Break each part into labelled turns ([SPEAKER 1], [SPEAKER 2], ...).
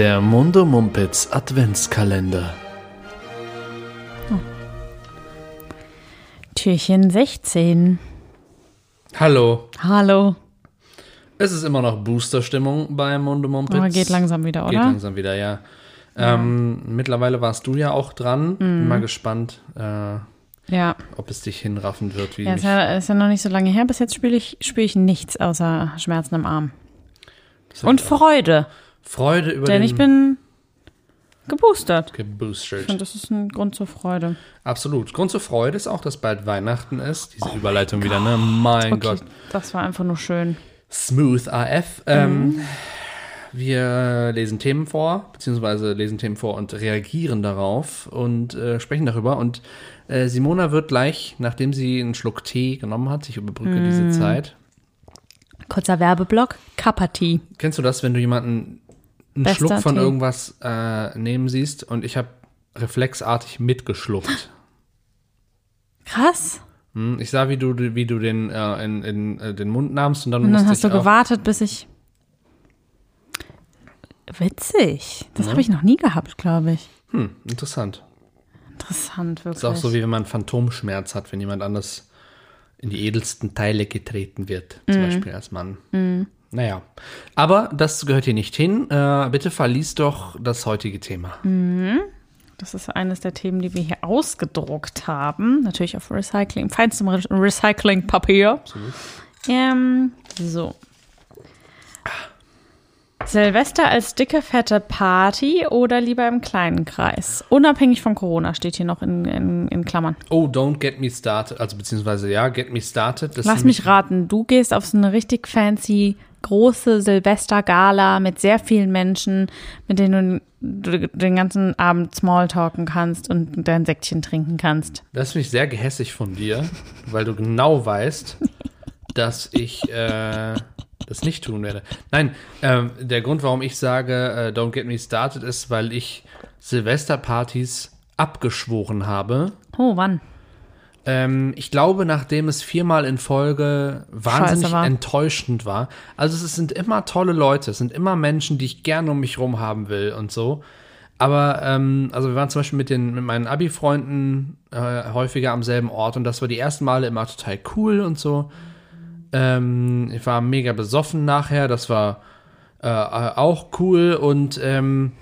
[SPEAKER 1] Der Mundo Mumpitz Adventskalender.
[SPEAKER 2] Türchen 16.
[SPEAKER 1] Hallo.
[SPEAKER 2] Hallo.
[SPEAKER 1] Es ist immer noch Booster-Stimmung bei Mundo Mumpitz.
[SPEAKER 2] Aber geht langsam wieder,
[SPEAKER 1] Geht
[SPEAKER 2] oder?
[SPEAKER 1] langsam wieder, ja. Ähm, mittlerweile warst du ja auch dran.
[SPEAKER 2] Mhm.
[SPEAKER 1] Bin mal gespannt, äh,
[SPEAKER 2] Ja.
[SPEAKER 1] ob es dich hinraffen wird, wie
[SPEAKER 2] Ja, ist ja, ist ja noch nicht so lange her. Bis jetzt spüre ich, spür ich nichts außer Schmerzen im Arm. Und
[SPEAKER 1] wird auch
[SPEAKER 2] Freude,
[SPEAKER 1] über
[SPEAKER 2] denn
[SPEAKER 1] den
[SPEAKER 2] ich bin geboostert.
[SPEAKER 1] geboostert.
[SPEAKER 2] Und das ist ein Grund zur Freude.
[SPEAKER 1] Absolut. Grund zur Freude ist auch, dass bald Weihnachten ist. Diese Überleitung wieder, ne? Mein
[SPEAKER 2] Okay,
[SPEAKER 1] Gott.
[SPEAKER 2] das war einfach nur schön.
[SPEAKER 1] Smooth AF. Ähm, wir lesen Themen vor, beziehungsweise lesen Themen vor und reagieren darauf und äh, sprechen darüber. Und äh, Simona wird gleich, nachdem sie einen Schluck Tee genommen hat, ich überbrücke diese Zeit.
[SPEAKER 2] Kurzer Werbeblock. Kapati.
[SPEAKER 1] Kennst du das, wenn du jemanden einen
[SPEAKER 2] Bester
[SPEAKER 1] Schluck von
[SPEAKER 2] Tee.
[SPEAKER 1] irgendwas äh, nehmen siehst und ich habe reflexartig mitgeschluckt?
[SPEAKER 2] Krass.
[SPEAKER 1] Hm, Ich sah, wie du, wie du den äh, in, in äh, den Mund nahmst und dann,
[SPEAKER 2] Und dann hast du gewartet, bis ich. Witzig. Das habe ich noch nie gehabt, glaube ich.
[SPEAKER 1] Hm, interessant.
[SPEAKER 2] Interessant, wirklich.
[SPEAKER 1] Ist auch so, wie wenn man Phantomschmerz hat, wenn jemand anders in die edelsten Teile getreten wird, zum Beispiel als Mann. Naja, aber das gehört hier nicht hin. Äh, bitte verlies doch das heutige Thema.
[SPEAKER 2] Das ist eines der Themen, die wir hier ausgedruckt haben. Natürlich auf Recycling, feinstem Re Recyclingpapier. Ähm, so. Silvester als dicke, fette Party oder lieber im kleinen Kreis? Unabhängig von Corona steht hier noch in, in, in Klammern.
[SPEAKER 1] Oh, don't get me started. Also beziehungsweise ja, get me started. Das
[SPEAKER 2] Lass mich raten, du gehst auf so eine richtig fancy große Silvestergala mit sehr vielen Menschen, mit denen du den ganzen Abend Smalltalken kannst und dein Säckchen trinken kannst.
[SPEAKER 1] Das finde ich sehr gehässig von dir, weil du genau weißt, dass ich äh, das nicht tun werde. Nein, ähm, der Grund, warum ich sage, äh, don't get me started, ist, weil ich Silvesterpartys abgeschworen habe.
[SPEAKER 2] Oh, wann?
[SPEAKER 1] Ähm, ich glaube, nachdem es viermal in Folge wahnsinnig
[SPEAKER 2] war.
[SPEAKER 1] enttäuschend war. Also es sind immer tolle Leute, es sind immer Menschen, die ich gerne um mich rum haben will und so. Aber ähm, also wir waren zum Beispiel mit den mit meinen Abi-Freunden äh, häufiger am selben Ort und das war die ersten Male immer total cool und so. Ähm, ich war mega besoffen nachher, das war äh, auch cool und ähm,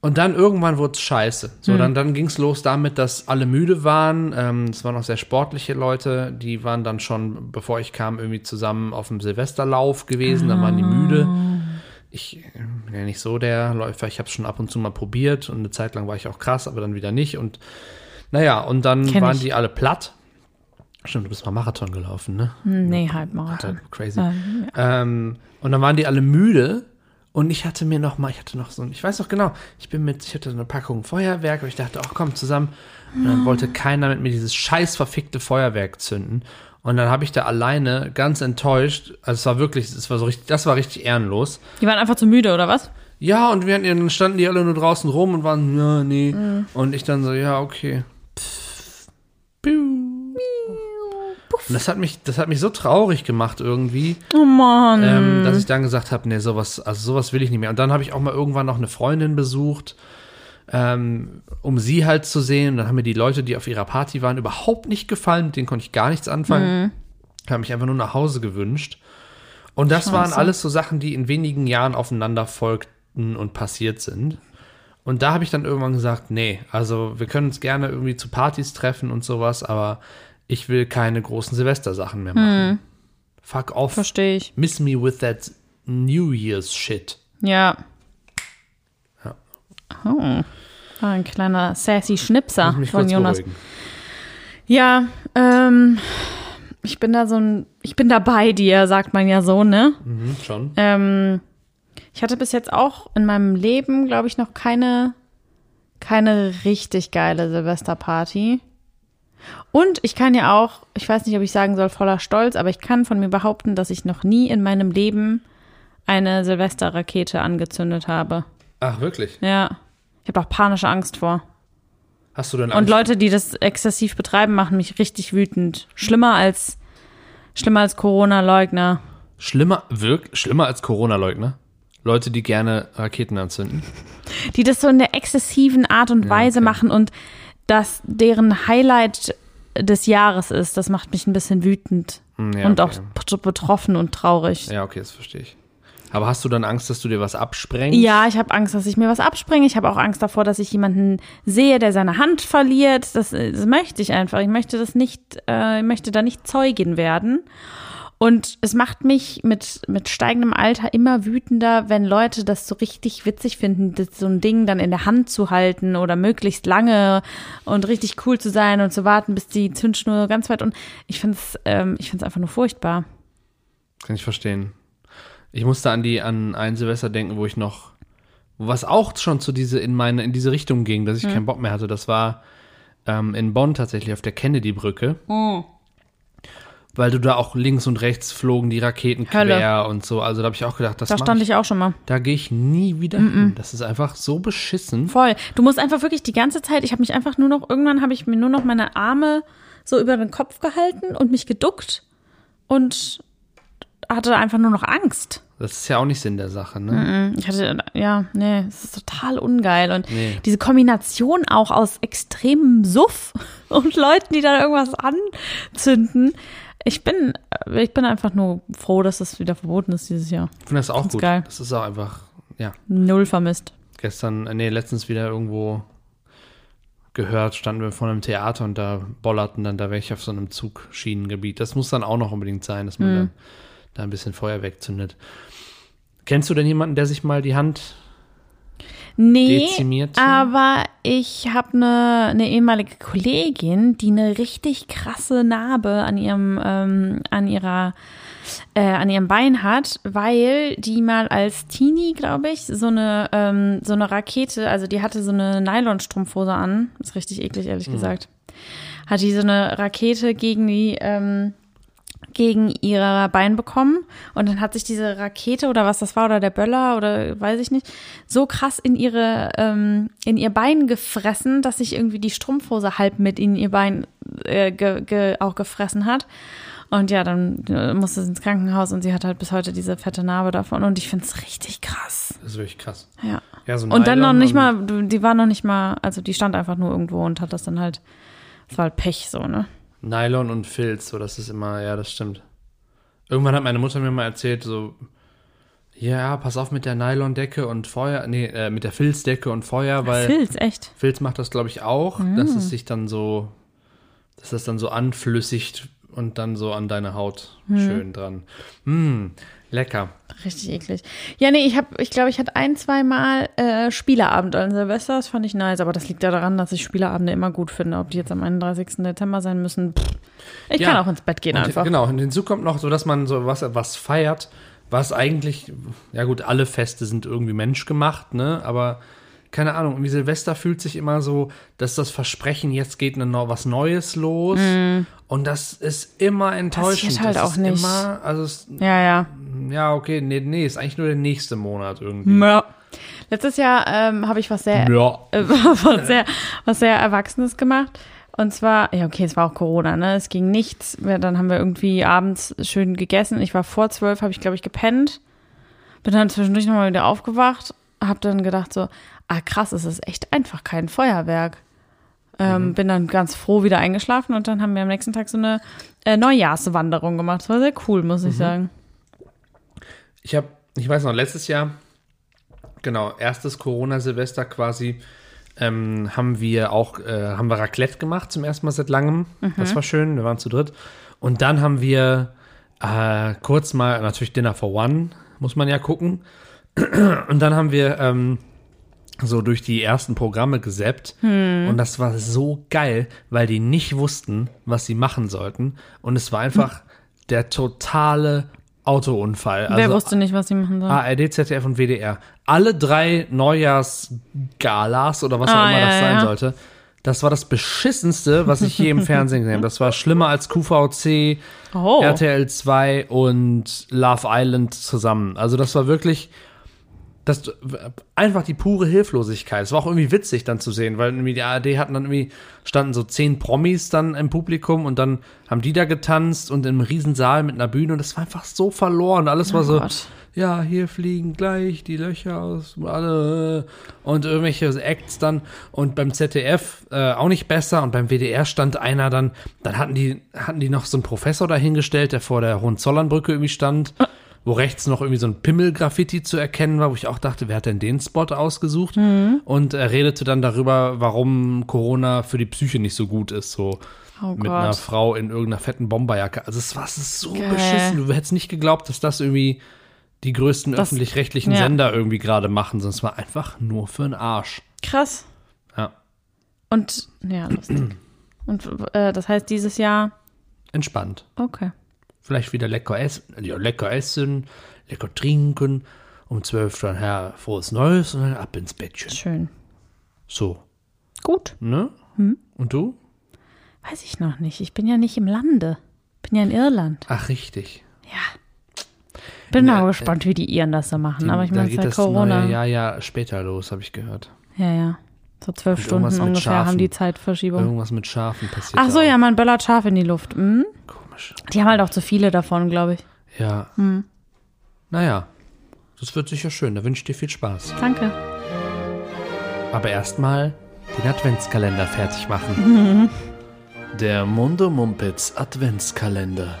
[SPEAKER 1] und dann irgendwann wurde es scheiße. So, dann, dann ging es los damit, dass alle müde waren. Ähm, es waren auch sehr sportliche Leute, die waren dann schon, bevor ich kam, irgendwie zusammen auf dem Silvesterlauf gewesen. Dann waren die müde. Ich äh, bin ja nicht so der Läufer. Ich habe es schon ab und zu mal probiert und eine Zeit lang war ich auch krass, aber dann wieder nicht. Und naja, und dann
[SPEAKER 2] Kenn
[SPEAKER 1] waren
[SPEAKER 2] ich.
[SPEAKER 1] die alle platt. Stimmt, du bist mal Marathon gelaufen, ne?
[SPEAKER 2] Nee, Halbmarathon.
[SPEAKER 1] Halt crazy.
[SPEAKER 2] Ähm,
[SPEAKER 1] Ähm, und dann waren die alle müde und ich hatte mir noch mal, ich hatte noch so, ein- ich weiß noch genau, ich bin mit, ich hatte eine Packung Feuerwerk und ich dachte, ach komm zusammen. Und dann wollte keiner mit mir dieses scheiß verfickte Feuerwerk zünden. Und dann habe ich da alleine ganz enttäuscht, also es war wirklich, es war so richtig, das war richtig ehrenlos.
[SPEAKER 2] Die waren einfach zu müde, oder was?
[SPEAKER 1] Ja, und wir hatten, dann standen die alle nur draußen rum und waren, ja, nee. Und ich dann so, ja, okay. Und das hat mich, das hat mich so traurig gemacht irgendwie.
[SPEAKER 2] Oh Mann.
[SPEAKER 1] ähm, dass ich dann gesagt habe, nee, sowas, also sowas will ich nicht mehr. Und dann habe ich auch mal irgendwann noch eine Freundin besucht, ähm, um sie halt zu sehen. Und dann haben mir die Leute, die auf ihrer Party waren, überhaupt nicht gefallen. Mit denen konnte ich gar nichts anfangen. Habe mich einfach nur nach Hause gewünscht. Und das waren
[SPEAKER 2] Scheiße.
[SPEAKER 1] alles so Sachen, die in wenigen Jahren aufeinander folgten und passiert sind. Und da habe ich dann irgendwann gesagt, nee, also wir können uns gerne irgendwie zu Partys treffen und sowas, aber ich will keine großen Silvestersachen mehr machen. Fuck off.
[SPEAKER 2] Verstehe ich.
[SPEAKER 1] Miss me with that New Year's shit.
[SPEAKER 2] Ja.
[SPEAKER 1] Ja.
[SPEAKER 2] Oh. Ah, ein kleiner sassy Schnipser von Jonas.
[SPEAKER 1] beruhigen.
[SPEAKER 2] Ja, ähm, ich bin da so ein, ich bin da bei dir, sagt man ja so, ne?
[SPEAKER 1] Mhm, schon.
[SPEAKER 2] Ähm, ich hatte bis jetzt auch in meinem Leben, glaube ich, noch keine, keine richtig geile Silvesterparty. Und ich kann ja auch, ich weiß nicht, ob ich sagen soll, voller Stolz, aber ich kann von mir behaupten, dass ich noch nie in meinem Leben eine Silvesterrakete angezündet habe.
[SPEAKER 1] Ach, wirklich?
[SPEAKER 2] Ja. Ich habe auch panische Angst vor.
[SPEAKER 1] Hast du denn
[SPEAKER 2] Und
[SPEAKER 1] Angst?
[SPEAKER 2] Leute, die das exzessiv betreiben, machen mich richtig wütend. Schlimmer als, schlimmer als Corona-Leugner.
[SPEAKER 1] Schlimmer, wirk, schlimmer als Corona-Leugner? Leute, die gerne Raketen anzünden.
[SPEAKER 2] Die das so in der exzessiven Art und
[SPEAKER 1] Ja,
[SPEAKER 2] Weise
[SPEAKER 1] okay.
[SPEAKER 2] machen und das deren Highlight des Jahres ist, das macht mich ein bisschen wütend.
[SPEAKER 1] Hm, ja,
[SPEAKER 2] und
[SPEAKER 1] okay.
[SPEAKER 2] auch bet- betroffen und traurig.
[SPEAKER 1] Ja, okay, das verstehe ich. Aber hast du dann Angst, dass du dir was absprengst?
[SPEAKER 2] Ja, ich habe Angst, dass ich mir was abspringe. Ich habe auch Angst davor, dass ich jemanden sehe, der seine Hand verliert. Das, äh, das möchte ich einfach. Ich möchte das nicht, äh, ich möchte da nicht Zeugin werden. Und es macht mich mit, mit steigendem Alter immer wütender, wenn Leute das so richtig witzig finden, das, so ein Ding dann in der Hand zu halten oder möglichst lange und richtig cool zu sein und zu warten, bis die Zündschnur ganz weit und ich finde es ähm, ich find's einfach nur furchtbar.
[SPEAKER 1] Kann ich verstehen. Ich musste an die an ein Silvester denken, wo ich noch, was auch schon zu diese in meine in diese Richtung ging, dass ich keinen Bock mehr hatte. Das war ähm, in Bonn tatsächlich auf der Kennedy-Brücke, weil du da auch links und rechts flogen die Raketen
[SPEAKER 2] Hölle.
[SPEAKER 1] quer und so. Also da habe ich auch gedacht, das
[SPEAKER 2] Da stand ich auch schon mal.
[SPEAKER 1] da gehe ich nie wieder hin. Das ist einfach so beschissen.
[SPEAKER 2] Voll. Du musst einfach wirklich die ganze Zeit, ich habe mich einfach nur noch, irgendwann habe ich mir nur noch meine Arme so über den Kopf gehalten und mich geduckt und hatte einfach nur noch Angst.
[SPEAKER 1] Das ist ja auch nicht Sinn der Sache, ne?
[SPEAKER 2] Ich hatte, ja, nee, es ist total ungeil. Und
[SPEAKER 1] Nee.
[SPEAKER 2] diese Kombination auch aus extremem Suff und Leuten, die da irgendwas anzünden. Ich bin, ich bin einfach nur froh, dass das wieder verboten ist dieses Jahr.
[SPEAKER 1] Ich finde das auch
[SPEAKER 2] Find's
[SPEAKER 1] gut.
[SPEAKER 2] geil.
[SPEAKER 1] Das ist auch einfach, ja,
[SPEAKER 2] Null vermisst.
[SPEAKER 1] gestern, äh, nee, letztens wieder irgendwo gehört, standen wir vor einem Theater und da bollerten dann da welche auf so einem Zugschienengebiet. Das muss dann auch noch unbedingt sein, dass man
[SPEAKER 2] Mhm.
[SPEAKER 1] da, da ein bisschen Feuer wegzündet. Kennst du denn jemanden, der sich mal die Hand
[SPEAKER 2] Nee,
[SPEAKER 1] dezimiert?
[SPEAKER 2] aber ich habe eine, eine ehemalige Kollegin, die eine richtig krasse Narbe an ihrem, ähm, an ihrer, äh, an ihrem Bein hat, weil die mal als Teenie, glaube ich, so eine, ähm, so eine Rakete, also die hatte so eine Nylonstrumpfhose an, ist richtig eklig, ehrlich gesagt, hat die so eine Rakete gegen die, ähm, gegen ihr Bein bekommen und dann hat sich diese Rakete oder was das war oder der Böller oder weiß ich nicht so krass in ihre ähm, in ihr Bein gefressen, dass sich irgendwie die Strumpfhose halb mit in ihr Bein äh, ge, ge, auch gefressen hat. Und ja, dann äh, musste sie ins Krankenhaus und sie hat halt bis heute diese fette Narbe davon und ich find's richtig krass.
[SPEAKER 1] Das ist wirklich krass.
[SPEAKER 2] Ja.
[SPEAKER 1] Ja, so
[SPEAKER 2] Und dann noch
[SPEAKER 1] Nylon
[SPEAKER 2] nicht
[SPEAKER 1] und-
[SPEAKER 2] mal, die war noch nicht mal, also die stand einfach nur irgendwo und hat das dann halt, es war halt Pech so, ne?
[SPEAKER 1] Nylon und Filz, so das ist immer, ja, das stimmt. Irgendwann hat meine Mutter mir mal erzählt, so, ja, pass auf mit der Nylondecke und Feuer, nee, äh, mit der Filzdecke und Feuer, weil
[SPEAKER 2] Filz, echt.
[SPEAKER 1] Filz macht das, glaube ich, auch, dass es sich dann so, dass das dann so anflüssigt und dann so an deine Haut schön dran. Mm, lecker.
[SPEAKER 2] Richtig eklig. Ja, nee, ich habe, ich glaube, ich hatte ein, zwei Mal äh, Spieleabend an Silvester. Das fand ich nice, aber das liegt ja daran, dass ich Spieleabende immer gut finde. Ob die jetzt am 31. Dezember sein müssen, pff. ich
[SPEAKER 1] Ja.
[SPEAKER 2] kann auch ins Bett gehen
[SPEAKER 1] Und,
[SPEAKER 2] einfach.
[SPEAKER 1] Genau, und hinzu kommt noch so, dass man so was, was feiert, was eigentlich, ja gut, alle Feste sind irgendwie menschgemacht, ne, aber keine Ahnung, irgendwie Silvester fühlt sich immer so, dass das Versprechen, jetzt geht eine, neu- was Neues los und das ist immer enttäuschend.
[SPEAKER 2] Mm. halt
[SPEAKER 1] das
[SPEAKER 2] auch
[SPEAKER 1] ist
[SPEAKER 2] nicht.
[SPEAKER 1] Immer, also es,
[SPEAKER 2] Ja, ja.
[SPEAKER 1] ja, okay, nee, nee, ist eigentlich nur der nächste Monat irgendwie.
[SPEAKER 2] ja. Letztes Jahr ähm, habe ich was sehr,
[SPEAKER 1] Ja.
[SPEAKER 2] äh, was sehr, was sehr Erwachsenes gemacht. Und zwar, ja, okay, es war auch Corona, ne? Es ging nichts. Wir, dann haben wir irgendwie abends schön gegessen. Ich war vor zwölf, habe ich, glaube ich, gepennt. Bin dann zwischendurch nochmal wieder aufgewacht. Hab dann gedacht so, ah krass, es ist echt einfach kein Feuerwerk. Ähm, Bin dann ganz froh wieder eingeschlafen und dann haben wir am nächsten Tag so eine äh, Neujahrswanderung gemacht. Das war sehr cool, muss ich sagen.
[SPEAKER 1] Ich habe, ich weiß noch, letztes Jahr, genau, erstes Corona-Silvester quasi, ähm, haben wir auch, äh, haben wir Raclette gemacht zum ersten Mal seit langem. Das war schön, wir waren zu dritt. Und dann haben wir äh, kurz mal, natürlich Dinner for One, muss man ja gucken. Und dann haben wir ähm, so durch die ersten Programme gesäppt. Und das war so geil, weil die nicht wussten, was sie machen sollten. Und es war einfach der totale Autounfall.
[SPEAKER 2] Wer
[SPEAKER 1] Also
[SPEAKER 2] wusste nicht, was sie machen sollen?
[SPEAKER 1] ARD, ZDF und WDR. Alle drei Neujahrsgalas oder was auch
[SPEAKER 2] Ah,
[SPEAKER 1] immer
[SPEAKER 2] ja,
[SPEAKER 1] das sein
[SPEAKER 2] ja.
[SPEAKER 1] sollte. Das war das beschissenste, was ich je im Fernsehen gesehen habe. Das war schlimmer als QVC,
[SPEAKER 2] Oh.
[SPEAKER 1] RTL 2 und Love Island zusammen. Also das war wirklich das einfach die pure Hilflosigkeit. Es war auch irgendwie witzig dann zu sehen, weil irgendwie die ARD hatten dann irgendwie standen so zehn Promis dann im Publikum und dann haben die da getanzt und im Riesensaal mit einer Bühne und das war einfach so verloren. Alles war so
[SPEAKER 2] Gott.
[SPEAKER 1] ja, hier fliegen gleich die Löcher aus, alle und irgendwelche Acts dann und beim ZDF äh, auch nicht besser und beim WDR stand einer dann, dann hatten die, hatten die noch so einen Professor dahingestellt, der vor der Hohenzollernbrücke irgendwie stand, wo rechts noch irgendwie so ein Pimmel-Graffiti zu erkennen war, wo ich auch dachte, wer hat denn den Spot ausgesucht? Und er redete dann darüber, warum Corona für die Psyche nicht so gut ist, so
[SPEAKER 2] Oh
[SPEAKER 1] mit einer
[SPEAKER 2] Gott.
[SPEAKER 1] Frau in irgendeiner fetten Bomberjacke. Also es war so
[SPEAKER 2] Geil.
[SPEAKER 1] beschissen. Du hättest nicht geglaubt, dass das irgendwie die größten öffentlich-rechtlichen
[SPEAKER 2] ja.
[SPEAKER 1] Sender irgendwie gerade machen, sondern es war einfach nur für den Arsch.
[SPEAKER 2] Krass.
[SPEAKER 1] Ja.
[SPEAKER 2] Und, ja, lustig. Und äh, das heißt, dieses Jahr,
[SPEAKER 1] Entspannt.
[SPEAKER 2] okay.
[SPEAKER 1] Vielleicht wieder lecker essen, ja, lecker essen, lecker trinken. Um zwölf dann her frohes Neues und dann ab ins Bettchen.
[SPEAKER 2] Schön.
[SPEAKER 1] So,
[SPEAKER 2] Gut.
[SPEAKER 1] ne?
[SPEAKER 2] Hm?
[SPEAKER 1] Und du?
[SPEAKER 2] Weiß ich noch nicht. Ich bin ja nicht im Lande. Bin ja in Irland.
[SPEAKER 1] Ach, richtig.
[SPEAKER 2] Bin
[SPEAKER 1] Ja,
[SPEAKER 2] mal gespannt, wie die Iren das so machen. Aber ich meine, es ist ja Corona.
[SPEAKER 1] Jahr ja später los, habe ich gehört.
[SPEAKER 2] Ja, ja. So zwölf
[SPEAKER 1] Und
[SPEAKER 2] Stunden ungefähr haben die Zeitverschiebung.
[SPEAKER 1] Irgendwas mit Schafen passiert.
[SPEAKER 2] Ach so,
[SPEAKER 1] da
[SPEAKER 2] ja,
[SPEAKER 1] auch.
[SPEAKER 2] man böllert Schaf in die Luft. Hm?
[SPEAKER 1] Komisch.
[SPEAKER 2] Die haben halt auch zu viele davon, glaube ich.
[SPEAKER 1] Ja.
[SPEAKER 2] Hm.
[SPEAKER 1] Naja, das wird sicher schön. Da wünsche ich dir viel Spaß.
[SPEAKER 2] Danke.
[SPEAKER 1] Aber erstmal den Adventskalender fertig machen. Der Mundo Mumpitz Adventskalender.